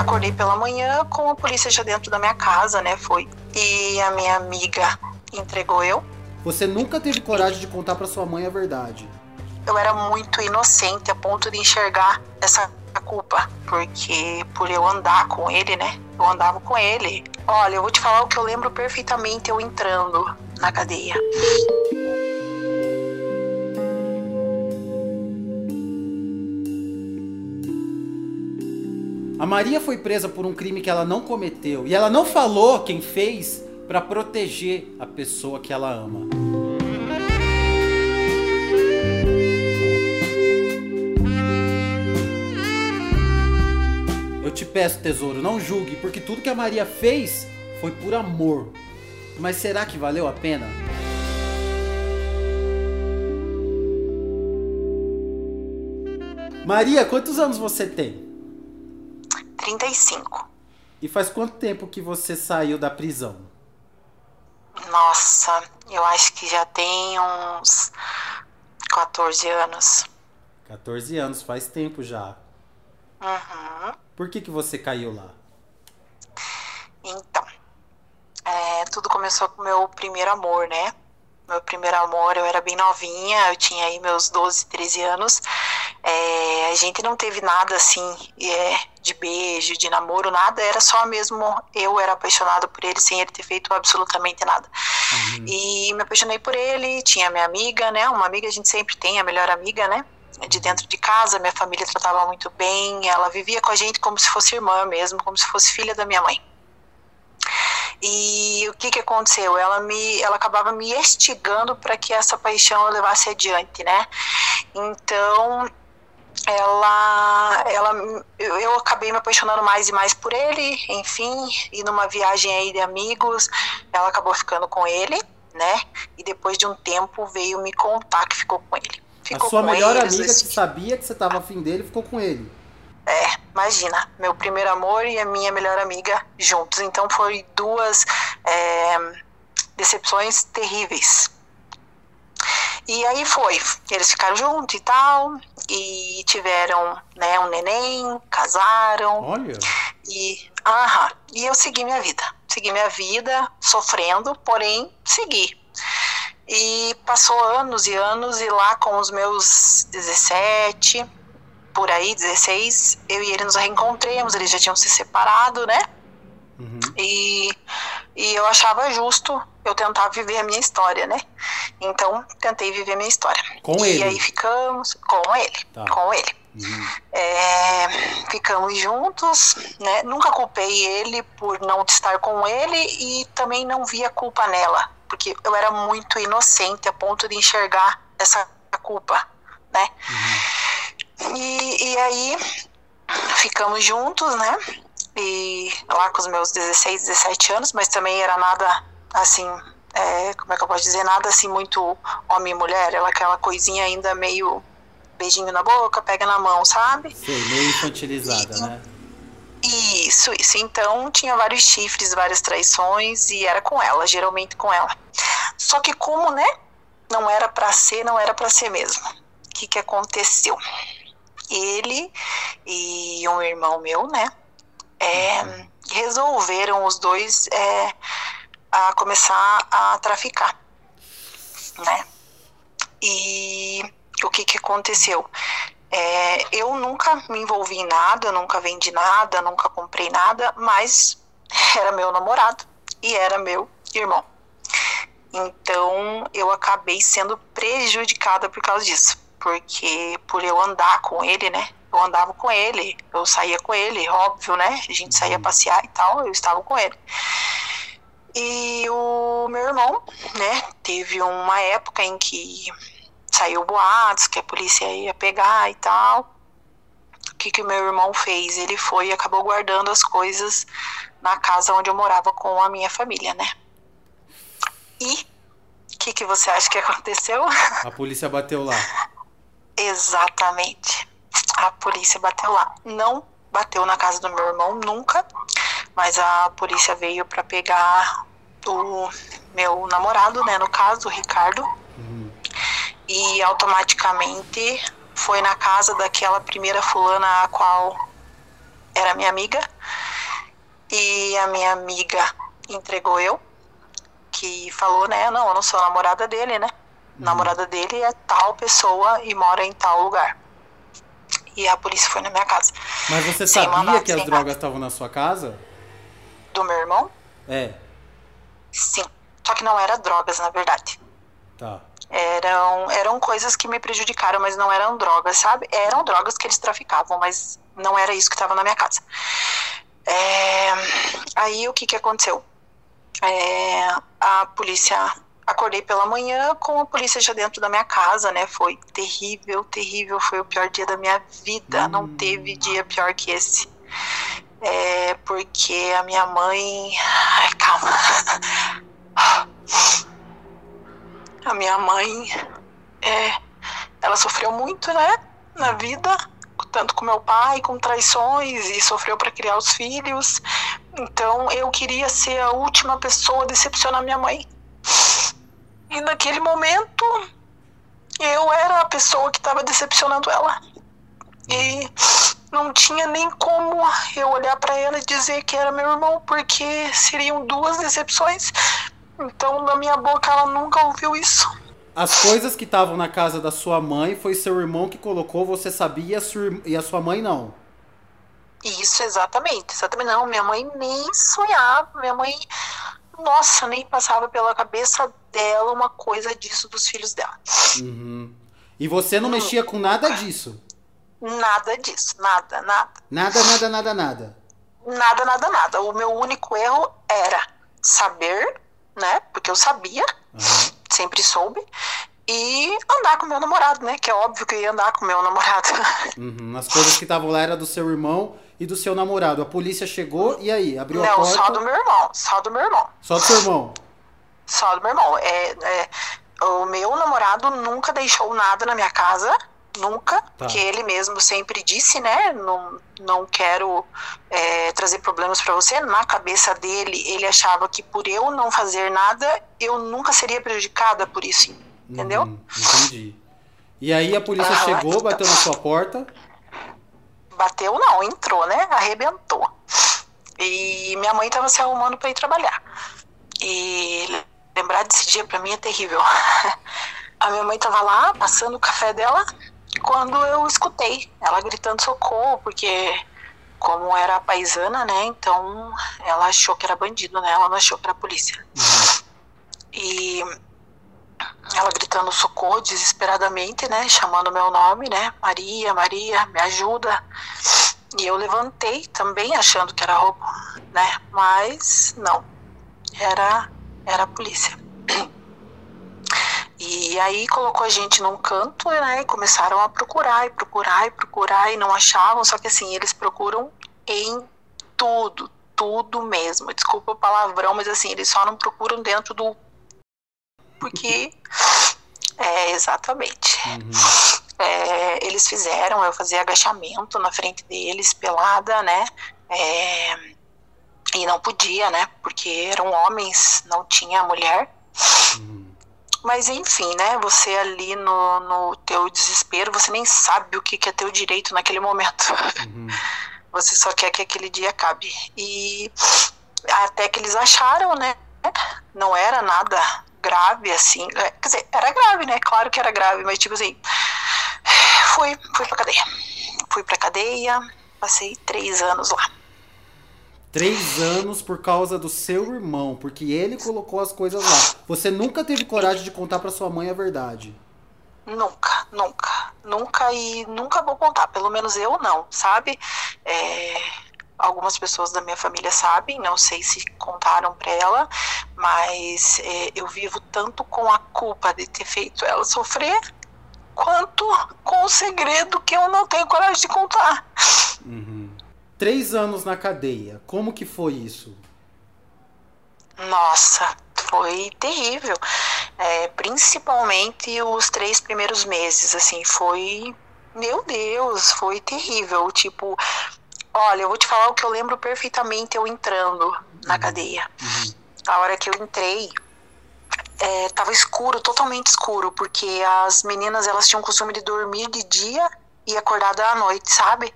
Acordei pela manhã com a polícia já dentro da minha casa, né? Foi. E a minha amiga entregou eu. Você nunca teve coragem de contar para sua mãe a verdade? Eu era muito inocente a ponto de enxergar essa culpa, porque por eu andar com ele, né? Eu andava com ele. Olha, eu vou te falar o que eu lembro perfeitamente eu entrando na cadeia. A Maria foi presa por um crime que ela não cometeu e ela não falou quem fez para proteger a pessoa que ela ama. Eu te peço, tesouro, não julgue, porque tudo que a Maria fez foi por amor. Mas será que valeu a pena? Maria, quantos anos você tem? 35. E faz quanto tempo que você saiu da prisão? Nossa, eu acho que já tem uns 14 anos. 14 anos, faz tempo já. Uhum. Por que, que você caiu lá? Então, é, tudo começou com o meu primeiro amor, né? Meu primeiro amor, eu era bem novinha, eu tinha aí meus 12, 13 anos. É, a gente não teve nada assim é, de beijo, de namoro, nada, era só mesmo eu era apaixonada por ele sem ele ter feito absolutamente nada. Uhum. E me apaixonei por ele, tinha minha amiga, né? Uma amiga a gente sempre tem, a melhor amiga, né? De dentro de casa, minha família tratava muito bem, ela vivia com a gente como se fosse irmã mesmo, como se fosse filha da minha mãe. E o que que aconteceu? Ela me, ela acabava me estigando para que essa paixão eu levasse adiante, né? Então, ela, ela, eu, acabei me apaixonando mais e mais por ele, enfim, e numa viagem aí de amigos, ela acabou ficando com ele, né? E depois de um tempo veio me contar que ficou com ele. Ficou a sua melhor amiga que sabia que você estava afim dele ficou com ele. É, imagina, meu primeiro amor e a minha melhor amiga juntos. Então foi duas é, decepções terríveis. E aí foi, eles ficaram juntos e tal, e tiveram né, um neném, casaram. Olha. E, aham, e eu segui minha vida. Segui minha vida, sofrendo, porém segui. E passou anos e anos, e lá com os meus 17, por aí, 16, eu e ele nos reencontramos, eles já tinham se separado, né? Uhum. E, e eu achava justo eu tentar viver a minha história, né? Então, tentei viver a minha história. Com e ele? E aí ficamos com ele, tá. com ele. Uhum. É, ficamos juntos, né? Nunca culpei ele por não estar com ele e também não via culpa nela, porque eu era muito inocente a ponto de enxergar essa culpa, né? Uhum. E, e aí ficamos juntos, né? E lá com os meus 16, 17 anos, mas também era nada assim, é, como é que eu posso dizer? Nada assim muito homem e mulher, ela aquela coisinha ainda meio beijinho na boca, pega na mão, sabe? Sim, meio infantilizada, e, né? Isso, isso. Então tinha vários chifres, várias traições e era com ela, geralmente com ela. Só que como, né? Não era para ser, não era para ser mesmo. O que que aconteceu? ele e um irmão meu, né, é, resolveram os dois é, a começar a traficar, né? E o que que aconteceu? É, eu nunca me envolvi em nada, nunca vendi nada, nunca comprei nada, mas era meu namorado e era meu irmão. Então eu acabei sendo prejudicada por causa disso porque por eu andar com ele, né? Eu andava com ele, eu saía com ele, óbvio, né? A gente saía uhum. passear e tal, eu estava com ele. E o meu irmão, né? Teve uma época em que saiu boatos que a polícia ia pegar e tal. O que que o meu irmão fez? Ele foi e acabou guardando as coisas na casa onde eu morava com a minha família, né? E o que que você acha que aconteceu? A polícia bateu lá. Exatamente. A polícia bateu lá. Não bateu na casa do meu irmão nunca, mas a polícia veio para pegar o meu namorado, né, no caso, o Ricardo. Uhum. E automaticamente foi na casa daquela primeira fulana a qual era minha amiga E a minha amiga entregou eu, que falou, né? Não, eu não sou a namorada dele, né? Uhum. Namorada dele é tal pessoa e mora em tal lugar. E a polícia foi na minha casa. Mas você Sem sabia mandado, que as drogas estavam na sua casa? Do meu irmão? É, Sim. Só que não era drogas, na verdade. tá. Eram, eram coisas que me prejudicaram, mas não eram drogas, sabe? Eram drogas que eles traficavam, mas não era isso que estava na minha casa. É, aí o que, que aconteceu? É, a polícia. Acordei pela manhã com a polícia já dentro da minha casa, né? Foi terrível, terrível. Foi o pior dia da minha vida. Não teve dia pior que esse. É, porque a minha mãe. Ai, calma. A minha mãe, é, ela sofreu muito, né, na vida, tanto com meu pai, com traições, e sofreu para criar os filhos. Então eu queria ser a última pessoa a decepcionar minha mãe. E naquele momento, eu era a pessoa que estava decepcionando ela. E não tinha nem como eu olhar para ela e dizer que era meu irmão, porque seriam duas decepções. Então, da minha boca, ela nunca ouviu isso. As coisas que estavam na casa da sua mãe foi seu irmão que colocou, você sabia e a sua, ir- e a sua mãe não. Isso, exatamente. Exatamente. Não, minha mãe nem sonhava. Minha mãe, nossa, nem passava pela cabeça dela uma coisa disso dos filhos dela. Uhum. E você não mexia com nada disso? Nada disso. Nada, nada. Nada, nada, nada, nada. Nada, nada, nada. O meu único erro era saber, né? Porque eu sabia, Aham. sempre soube. E andar com meu namorado, né? Que é óbvio que eu ia andar com meu namorado. Uhum. As coisas que estavam lá era do seu irmão e do seu namorado. A polícia chegou e aí? Abriu a Não, porta. só do meu irmão. Só do meu irmão. Só do seu irmão. Só do meu irmão. É, é, o meu namorado nunca deixou nada na minha casa. Nunca. Porque ele mesmo sempre disse, né? Não, não quero é, trazer problemas pra você. Na cabeça dele, ele achava que por eu não fazer nada, eu nunca seria prejudicada por isso. Entendeu? Uhum, entendi. E aí a polícia Ah, chegou, bateu na sua porta. Bateu não, entrou, né? Arrebentou. E minha mãe tava se arrumando para ir trabalhar. E lembrar desse dia para mim é terrível. A minha mãe tava lá passando o café dela quando eu escutei ela gritando socorro, porque como era paisana, né? Então ela achou que era bandido, né? Ela não achou que era polícia. E ela gritando socorro desesperadamente, né? Chamando meu nome, né? Maria, Maria, me ajuda. E eu levantei também achando que era roubo, né? Mas não. Era era a polícia. E aí colocou a gente num canto, né? E começaram a procurar e procurar e procurar e não achavam, só que assim, eles procuram em tudo, tudo mesmo. Desculpa o palavrão, mas assim, eles só não procuram dentro do porque é exatamente. É, eles fizeram eu fazer agachamento na frente deles, pelada, né? É, e não podia, né? Porque eram homens, não tinha mulher. Mas enfim, né? Você ali no, no teu desespero, você nem sabe o que, que é teu direito naquele momento. Você só quer que aquele dia acabe. E até que eles acharam, né? Não era nada grave, assim. É, Quer dizer, era grave, né? Claro que era grave, mas tipo assim. Fui, fui pra cadeia. Fui pra cadeia, passei três anos lá. Três anos por causa do seu irmão, porque ele colocou as coisas lá. Você nunca teve coragem de contar pra sua mãe a verdade. Nunca, nunca, nunca e nunca vou contar. Pelo menos eu não, sabe? É, algumas pessoas da minha família sabem, não sei se contaram pra ela, mas é, eu vivo tanto com a culpa de ter feito ela sofrer, quanto com o segredo que eu não tenho coragem de contar. Três anos na cadeia. Como que foi isso? Nossa, foi terrível. É, principalmente os três primeiros meses, assim, foi. Meu Deus, foi terrível. Tipo, olha, eu vou te falar o que eu lembro perfeitamente eu entrando na cadeia. A hora que eu entrei, é, tava escuro, totalmente escuro, porque as meninas elas tinham o costume de dormir de dia e acordar à noite, sabe?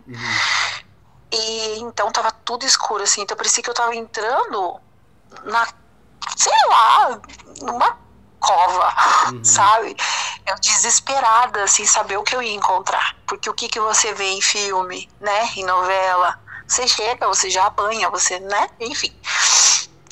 E então tava tudo escuro, assim. Então parecia que eu tava entrando na, sei lá, numa cova, uhum. sabe? Eu desesperada, assim, saber o que eu ia encontrar. Porque o que, que você vê em filme, né? Em novela? Você chega, você já apanha, você, né? Enfim.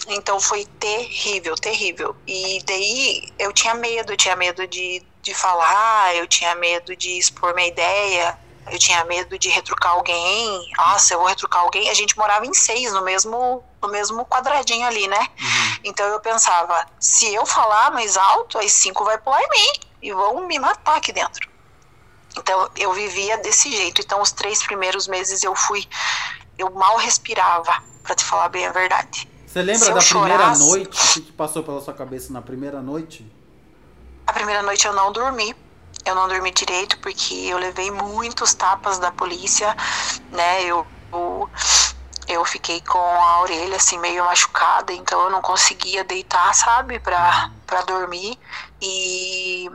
Então foi terrível, terrível. E daí eu tinha medo, eu tinha medo de, de falar, eu tinha medo de expor minha ideia, eu tinha medo de retrucar alguém. Nossa, eu vou retrucar alguém. A gente morava em seis, no mesmo, no mesmo quadradinho ali, né? Uhum. Então eu pensava, se eu falar mais alto, as cinco vai pular em mim e vão me matar aqui dentro. Então eu vivia desse jeito. Então os três primeiros meses eu fui, eu mal respirava, para te falar bem a verdade. Você lembra da primeira noite? O que passou pela sua cabeça na primeira noite? A primeira noite eu não dormi. Eu não dormi direito porque eu levei muitos tapas da polícia, né? Eu, eu, eu fiquei com a orelha assim meio machucada, então eu não conseguia deitar, sabe, pra, pra dormir. E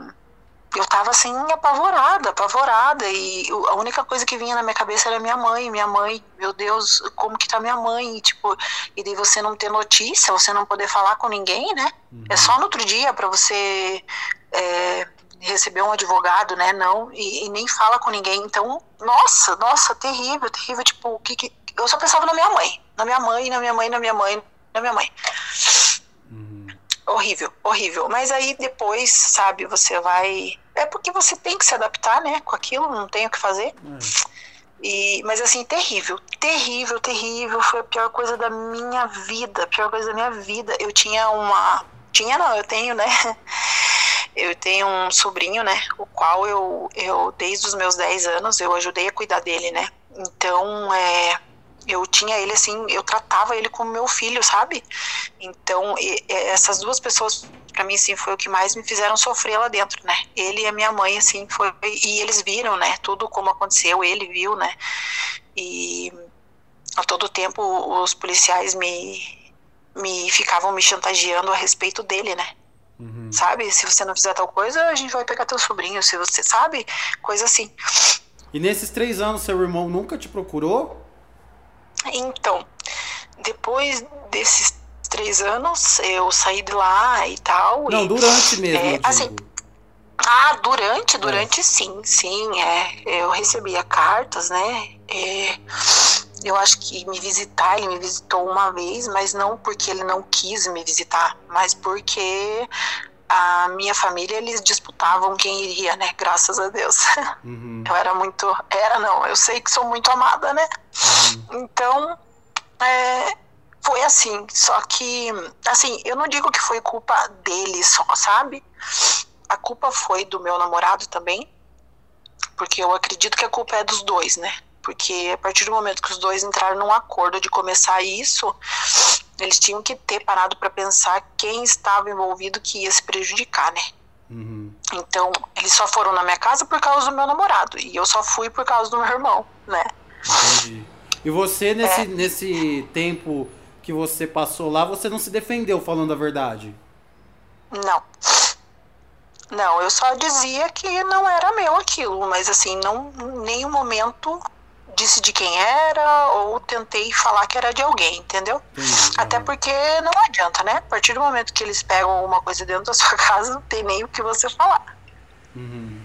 eu tava assim apavorada, apavorada e a única coisa que vinha na minha cabeça era minha mãe, minha mãe, meu Deus, como que tá minha mãe, e, tipo, e daí você não ter notícia, você não poder falar com ninguém, né? Uhum. É só no outro dia para você é, receber um advogado, né? Não, e, e, nem fala com ninguém. Então, nossa, nossa, terrível, terrível, tipo, o que, que eu só pensava na minha mãe, na minha mãe, na minha mãe, na minha mãe, na minha mãe horrível, horrível. Mas aí depois, sabe, você vai. É porque você tem que se adaptar, né, com aquilo, não tem o que fazer. Hum. E, mas assim, terrível, terrível, terrível. Foi a pior coisa da minha vida, a pior coisa da minha vida. Eu tinha uma. Tinha não, eu tenho, né? Eu tenho um sobrinho, né? O qual eu, eu desde os meus 10 anos, eu ajudei a cuidar dele, né? Então, é eu tinha ele assim, eu tratava ele como meu filho, sabe? Então, e, essas duas pessoas para mim assim foi o que mais me fizeram sofrer lá dentro, né? Ele e a minha mãe assim foi e eles viram, né, tudo como aconteceu, ele viu, né? E a todo tempo os policiais me me ficavam me chantageando a respeito dele, né? Uhum. Sabe? Se você não fizer tal coisa, a gente vai pegar teu sobrinho, se você sabe, coisa assim. E nesses três anos, seu irmão nunca te procurou? Então, depois desses três anos, eu saí de lá e tal. Não, e, durante mesmo. É, assim, ah, durante, durante é. sim, sim, é. Eu recebia cartas, né? É, eu acho que me visitar, ele me visitou uma vez, mas não porque ele não quis me visitar, mas porque a minha família eles disputavam quem iria, né? Graças a Deus. Uhum. Eu era muito, era não, eu sei que sou muito amada, né? Uhum. Então, é, foi assim. Só que, assim, eu não digo que foi culpa dele só, sabe? A culpa foi do meu namorado também, porque eu acredito que a culpa é dos dois, né? Porque a partir do momento que os dois entraram num acordo de começar isso, eles tinham que ter parado para pensar quem estava envolvido que ia se prejudicar, né? Uhum. Então, eles só foram na minha casa por causa do meu namorado. E eu só fui por causa do meu irmão, né? Entendi. E você, nesse, é. nesse tempo que você passou lá, você não se defendeu falando a verdade? Não. Não, eu só dizia que não era meu aquilo, mas assim, não nenhum momento disse de quem era ou tentei falar que era de alguém, entendeu? Até porque não adianta, né? A partir do momento que eles pegam alguma coisa dentro da sua casa, não tem nem o que você falar. Uhum.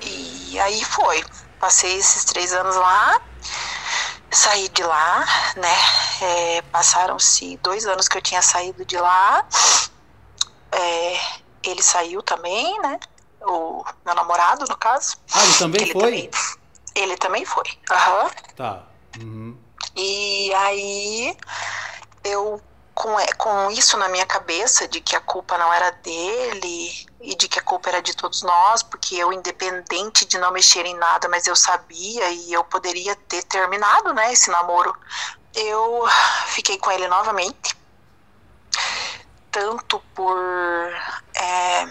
E aí foi. Passei esses três anos lá, saí de lá, né? É, Passaram-se dois anos que eu tinha saído de lá. É, ele saiu também, né? O meu namorado, no caso. Ah, ele também ele foi? Também, ele também foi. Aham. Uhum. Tá. Uhum. E aí eu com, com isso na minha cabeça de que a culpa não era dele e de que a culpa era de todos nós, porque eu independente de não mexer em nada, mas eu sabia e eu poderia ter terminado, né, esse namoro. Eu fiquei com ele novamente, tanto por é,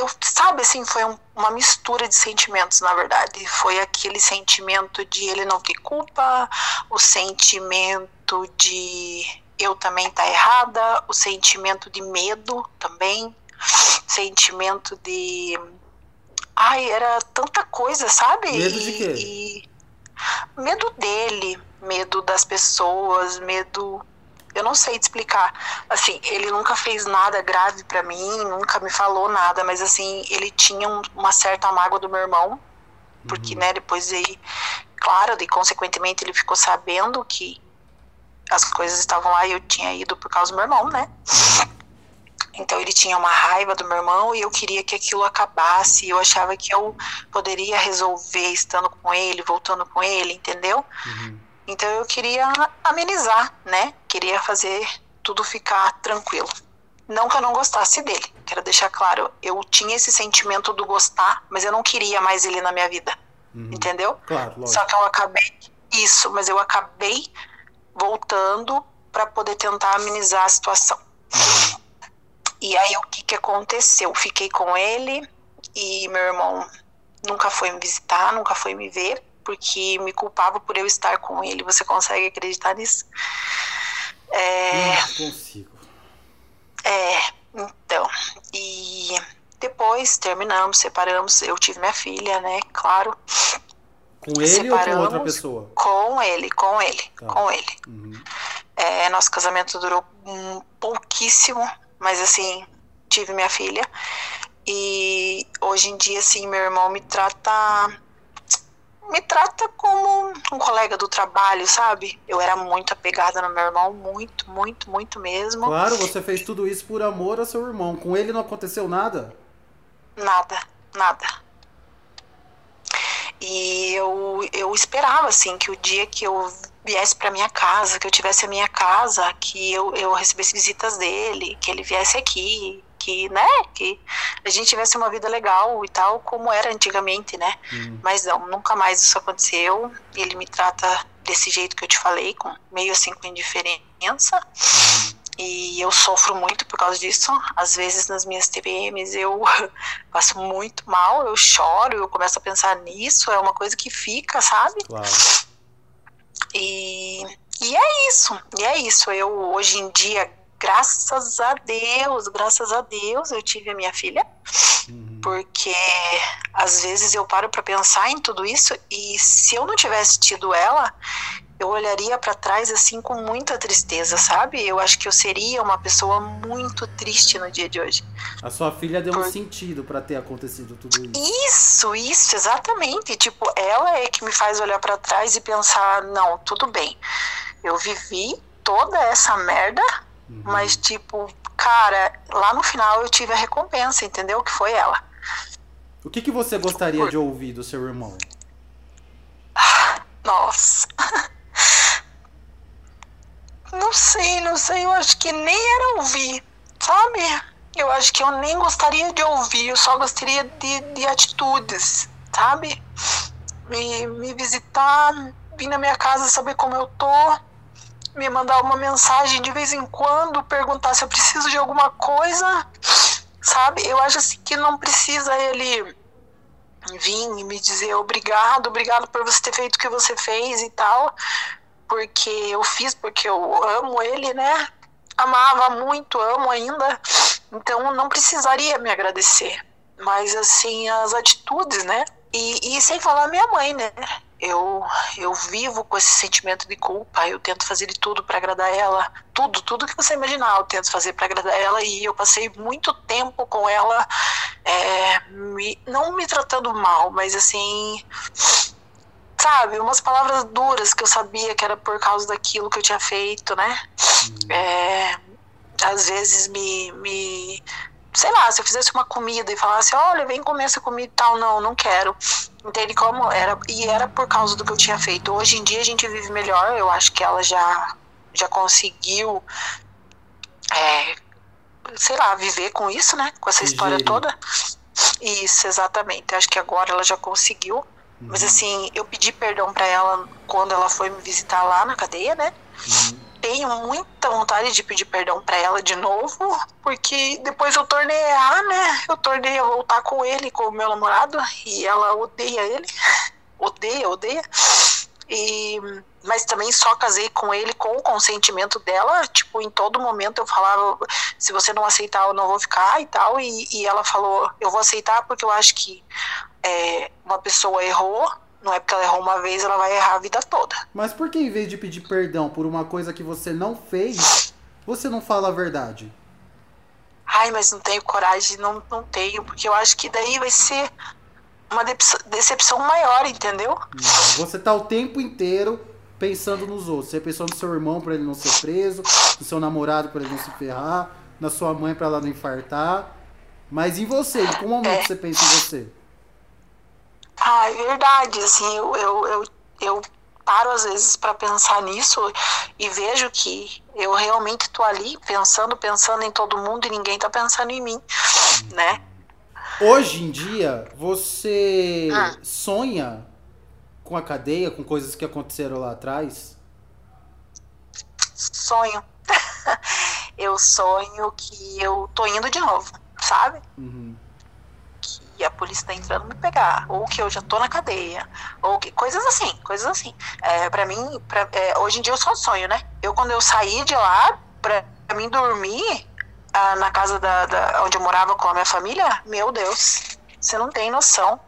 eu, sabe, assim, foi um, uma mistura de sentimentos, na verdade. Foi aquele sentimento de ele não ter culpa, o sentimento de eu também tá errada, o sentimento de medo também, sentimento de. Ai, era tanta coisa, sabe? Medo de quê? E, medo dele, medo das pessoas, medo eu não sei te explicar. Assim, ele nunca fez nada grave para mim, nunca me falou nada, mas assim, ele tinha um, uma certa mágoa do meu irmão, porque, uhum. né, depois aí, claro, e consequentemente ele ficou sabendo que as coisas estavam lá e eu tinha ido por causa do meu irmão, né? Uhum. Então ele tinha uma raiva do meu irmão e eu queria que aquilo acabasse. Eu achava que eu poderia resolver estando com ele, voltando com ele, entendeu? Uhum. Então eu queria amenizar, né? Queria fazer tudo ficar tranquilo. Não que eu não gostasse dele, quero deixar claro, eu tinha esse sentimento do gostar, mas eu não queria mais ele na minha vida. Uhum. Entendeu? Claro, lógico. Só que eu acabei isso, mas eu acabei voltando para poder tentar amenizar a situação. Uhum. E aí o que que aconteceu? Fiquei com ele e meu irmão nunca foi me visitar, nunca foi me ver porque me culpava por eu estar com ele. Você consegue acreditar nisso? É... Não consigo. É, então. E depois terminamos, separamos. Eu tive minha filha, né? Claro. Com ele separamos, ou com outra pessoa? Com ele, com ele, tá. com ele. Uhum. É, nosso casamento durou um pouquíssimo, mas assim, tive minha filha. E hoje em dia, assim, meu irmão me trata me trata como um colega do trabalho, sabe? Eu era muito apegada no meu irmão, muito, muito, muito mesmo. Claro, você fez tudo isso por amor ao seu irmão. Com ele não aconteceu nada? Nada, nada. E eu, eu esperava, assim, que o dia que eu viesse para minha casa, que eu tivesse a minha casa, que eu, eu recebesse visitas dele, que ele viesse aqui, que, né, que a gente tivesse uma vida legal e tal, como era antigamente, né? Uhum. Mas não, nunca mais isso aconteceu. Ele me trata desse jeito que eu te falei, com meio assim com indiferença. Uhum. E eu sofro muito por causa disso. Às vezes nas minhas TPMs eu passo muito mal, eu choro, eu começo a pensar nisso, é uma coisa que fica, sabe? Claro. E, e é isso, e é isso. Eu hoje em dia, graças a Deus, graças a Deus eu tive a minha filha. Uhum. Porque às vezes eu paro para pensar em tudo isso e se eu não tivesse tido ela, eu olharia para trás assim com muita tristeza, sabe? Eu acho que eu seria uma pessoa muito triste no dia de hoje. A sua filha deu Por... um sentido para ter acontecido tudo isso. Isso, isso, exatamente. Tipo, ela é que me faz olhar para trás e pensar, não, tudo bem. Eu vivi toda essa merda Uhum. Mas, tipo, cara, lá no final eu tive a recompensa, entendeu? Que foi ela. O que, que você gostaria de ouvir do seu irmão? Nossa. Não sei, não sei. Eu acho que nem era ouvir, sabe? Eu acho que eu nem gostaria de ouvir, eu só gostaria de, de atitudes, sabe? Me, me visitar, vir na minha casa saber como eu tô, me mandar uma mensagem de vez em quando, perguntar se eu preciso de alguma coisa, sabe? Eu acho assim que não precisa ele vir e me dizer obrigado, obrigado por você ter feito o que você fez e tal, porque eu fiz porque eu amo ele, né? Amava muito, amo ainda, então não precisaria me agradecer. Mas assim, as atitudes, né? E, e sem falar minha mãe, né? Eu eu vivo com esse sentimento de culpa, eu tento fazer de tudo para agradar ela, tudo, tudo que você imaginar, eu tento fazer para agradar ela e eu passei muito tempo com ela, é, me, não me tratando mal, mas assim, sabe, umas palavras duras que eu sabia que era por causa daquilo que eu tinha feito, né? Uhum. É, às vezes me, me sei lá, se eu fizesse uma comida e falasse, olha, vem comer essa comida e tal, não, não quero. Entende como era? E era por causa do que eu tinha feito. Hoje em dia a gente vive melhor, eu acho que ela já, já conseguiu, é, sei lá, viver com isso, né? Com essa história toda. Isso, exatamente. Eu acho que agora ela já conseguiu. Uhum. Mas assim, eu pedi perdão para ela quando ela foi me visitar lá na cadeia, né? Uhum tenho muita vontade de pedir perdão para ela de novo, porque depois eu tornei a, né? Eu tornei a voltar com ele, com o meu namorado, e ela odeia ele. odeia, odeia. E, mas também só casei com ele com o consentimento dela. Tipo, em todo momento eu falava: se você não aceitar, eu não vou ficar e tal. E, e ela falou: eu vou aceitar porque eu acho que é, uma pessoa errou, Não é porque ela errou uma vez, ela vai errar a vida toda. Mas por que em vez de pedir perdão por uma coisa que você não fez, você não fala a verdade? Ai, mas não tenho coragem, não, não tenho, porque eu acho que daí vai ser uma decepção maior, entendeu? Você tá o tempo inteiro pensando nos outros. Você pensou no seu irmão para ele não ser preso, no seu namorado para ele não se ferrar, na sua mãe para ela não infartar. Mas em você, em qual momento é. você pensa em você? Ah, é verdade, assim, eu, eu, eu, eu paro às vezes para pensar nisso e vejo que eu realmente tô ali pensando, pensando em todo mundo e ninguém tá pensando em mim, né? Hoje em dia, você ah. sonha com a cadeia, com coisas que aconteceram lá atrás? Sonho. eu sonho que eu tô indo de novo, sabe? Uhum. Que a polícia tá entrando me pegar, ou que eu já tô na cadeia, ou que coisas assim, coisas assim. É, para mim, pra, é, hoje em dia eu só sonho, né? Eu quando eu saí de lá, pra, pra mim dormir ah, na casa da, da, onde eu morava com a minha família, meu Deus, você não tem noção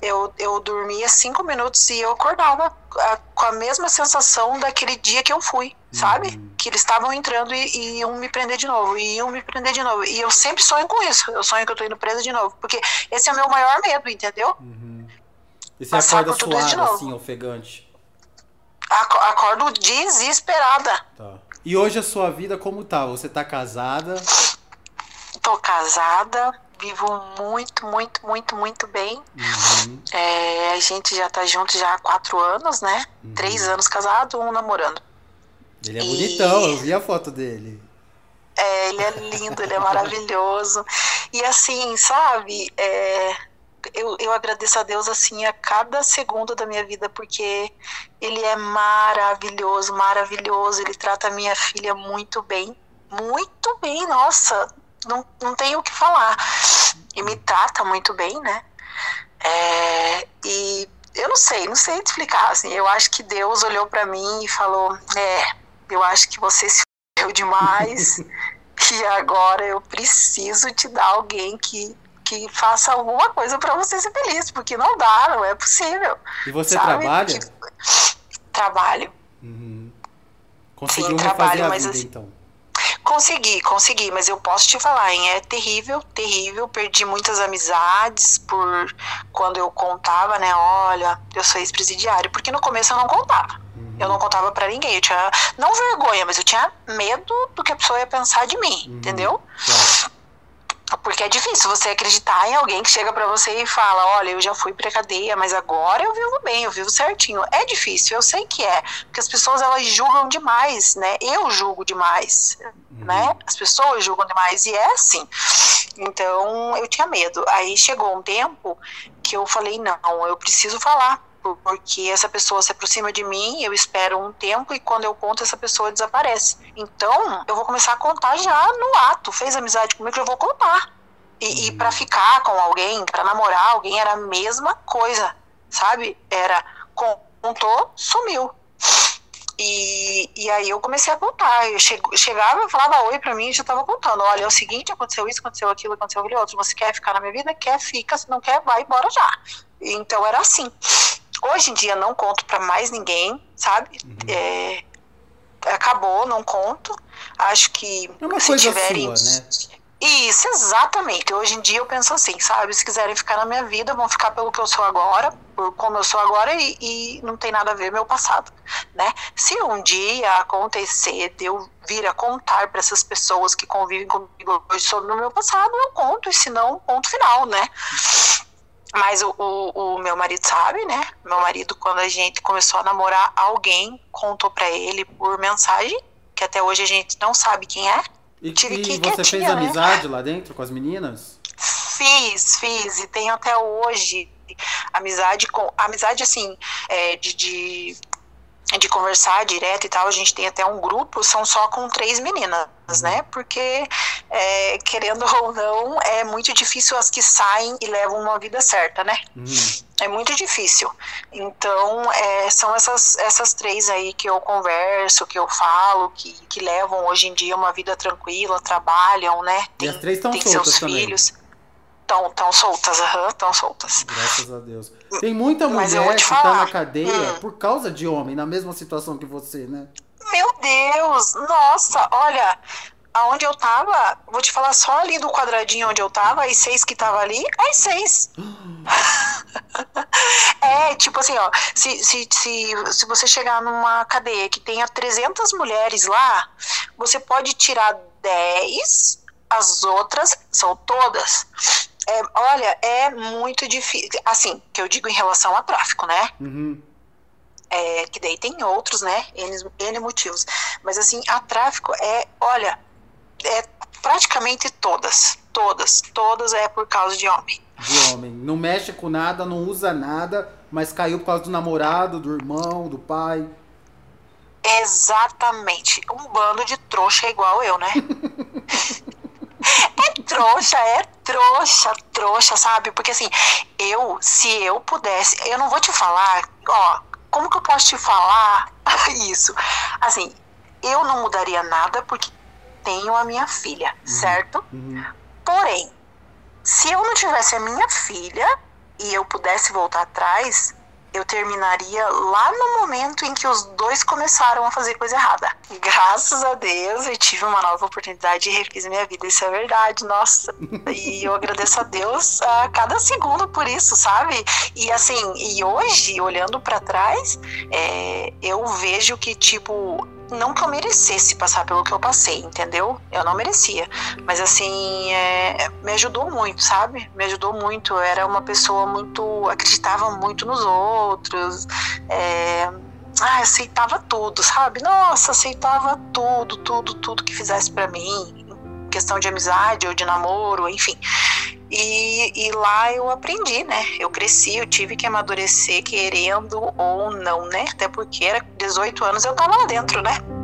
eu, eu dormia cinco minutos e eu acordava a, com a mesma sensação daquele dia que eu fui, sabe? Uhum. Que eles estavam entrando e, e, iam me prender de novo, e iam me prender de novo. E eu sempre sonho com isso. Eu sonho que eu tô indo presa de novo. Porque esse é o meu maior medo, entendeu? Uhum. E você Passar acorda suada, assim, ofegante? Acordo desesperada. Tá. E hoje a sua vida como tá? Você tá casada? Tô casada vivo muito, muito, muito, muito bem. Uhum. É, a gente já tá junto já há quatro anos, né? Uhum. Três anos casado, um namorando. Ele é e... bonitão, eu vi a foto dele. É, ele é lindo, ele é maravilhoso. E assim, sabe, é, eu, eu agradeço a Deus assim a cada segundo da minha vida, porque ele é maravilhoso, maravilhoso. Ele trata a minha filha muito bem. Muito bem, nossa, não, não tenho o que falar. E me trata muito bem, né? É, e eu não sei, não sei te explicar. Assim, eu acho que Deus olhou para mim e falou: É, eu acho que você se deu demais e agora eu preciso te dar alguém que, que faça alguma coisa para você ser feliz, porque não dá, não é possível. E você sabe? trabalha? Trabalho. Uhum. Conseguiu Sim, trabalho, a vida, assim, então. Consegui, consegui, mas eu posso te falar, hein? É terrível, terrível. Perdi muitas amizades por quando eu contava, né? Olha, eu sou ex-presidiário, porque no começo eu não contava. Eu não contava para ninguém. Eu tinha, não vergonha, mas eu tinha medo do que a pessoa ia pensar de mim, uhum. entendeu? Porque é difícil você acreditar em alguém que chega para você e fala: Olha, eu já fui pra cadeia, mas agora eu vivo bem, eu vivo certinho. É difícil, eu sei que é. Porque as pessoas elas julgam demais, né? Eu julgo demais, uhum. né? As pessoas julgam demais. E é assim. Então eu tinha medo. Aí chegou um tempo que eu falei: Não, eu preciso falar porque essa pessoa se aproxima de mim, eu espero um tempo e quando eu conto essa pessoa desaparece. Então, eu vou começar a contar já no ato. Fez amizade comigo, eu vou contar. E, e para ficar com alguém, para namorar alguém, era a mesma coisa, sabe? Era contou, sumiu. E, e aí eu comecei a contar. Eu che, chegava, falava oi pra mim e já tava contando. Olha, é o seguinte, aconteceu isso, aconteceu aquilo, aconteceu aquilo outro. Você quer ficar na minha vida? Quer, fica. Se não quer, vai embora já. Então era assim. Hoje em dia não conto para mais ninguém, sabe? Uhum. É, acabou, não conto. Acho que é uma se coisa tiverem. Sua, né? Isso, exatamente. Hoje em dia eu penso assim, sabe? Se quiserem ficar na minha vida, vão ficar pelo que eu sou agora, por como eu sou agora, e, e não tem nada a ver meu passado, né? Se um dia acontecer de eu vir a contar para essas pessoas que convivem comigo hoje sobre o meu passado, eu conto, e se não, ponto final, né? Mas o, o, o, meu marido sabe, né? Meu marido, quando a gente começou a namorar, alguém contou para ele por mensagem, que até hoje a gente não sabe quem é. E, Tive e que você fez né? amizade lá dentro com as meninas? Fiz, fiz. E tenho até hoje amizade com. Amizade assim, é, de, de de conversar direto e tal, a gente tem até um grupo, são só com três meninas, né? Porque, é, querendo ou não, é muito difícil as que saem e levam uma vida certa, né? Uhum. É muito difícil. Então, é, são essas, essas três aí que eu converso, que eu falo, que, que levam hoje em dia uma vida tranquila, trabalham, né? Tem, e as três estão soltas seus também. filhos. Tão, tão soltas, aham, uhum, tão soltas. Graças a Deus. Tem muita mulher que tá na cadeia hum. por causa de homem, na mesma situação que você, né? Meu Deus! Nossa, olha, aonde eu tava, vou te falar só ali do quadradinho onde eu tava, as seis que tava ali, as seis. é, tipo assim, ó, se, se, se, se você chegar numa cadeia que tenha 300 mulheres lá, você pode tirar 10, as outras são todas. É, olha, é muito difícil, assim, que eu digo em relação a tráfico, né? Uhum. É, que daí tem outros, né? N, N motivos. Mas assim, a tráfico é, olha, é praticamente todas, todas, todas é por causa de homem. De homem. Não mexe com nada, não usa nada, mas caiu por causa do namorado, do irmão, do pai. Exatamente. Um bando de trouxa igual eu, né? trouxa, é trouxa, trouxa, sabe? Porque assim, eu, se eu pudesse, eu não vou te falar, ó, como que eu posso te falar isso? Assim, eu não mudaria nada porque tenho a minha filha, uhum. certo? Uhum. Porém, se eu não tivesse a minha filha e eu pudesse voltar atrás, eu terminaria lá no momento em que os dois começaram a fazer coisa errada. Graças a Deus eu tive uma nova oportunidade e refiz minha vida, isso é verdade, nossa. E eu agradeço a Deus a cada segundo por isso, sabe? E assim, e hoje, olhando para trás, é, eu vejo que, tipo, não que eu merecesse passar pelo que eu passei, entendeu? Eu não merecia. Mas assim, é, me ajudou muito, sabe? Me ajudou muito. Eu era uma pessoa muito. acreditava muito nos outros. É, ah, aceitava tudo, sabe? Nossa, aceitava tudo, tudo, tudo que fizesse para mim. Questão de amizade ou de namoro, enfim. E, e, lá eu aprendi, né? Eu cresci, eu tive que amadurecer, querendo ou não, né? Até porque era 18 anos eu tava lá dentro, né?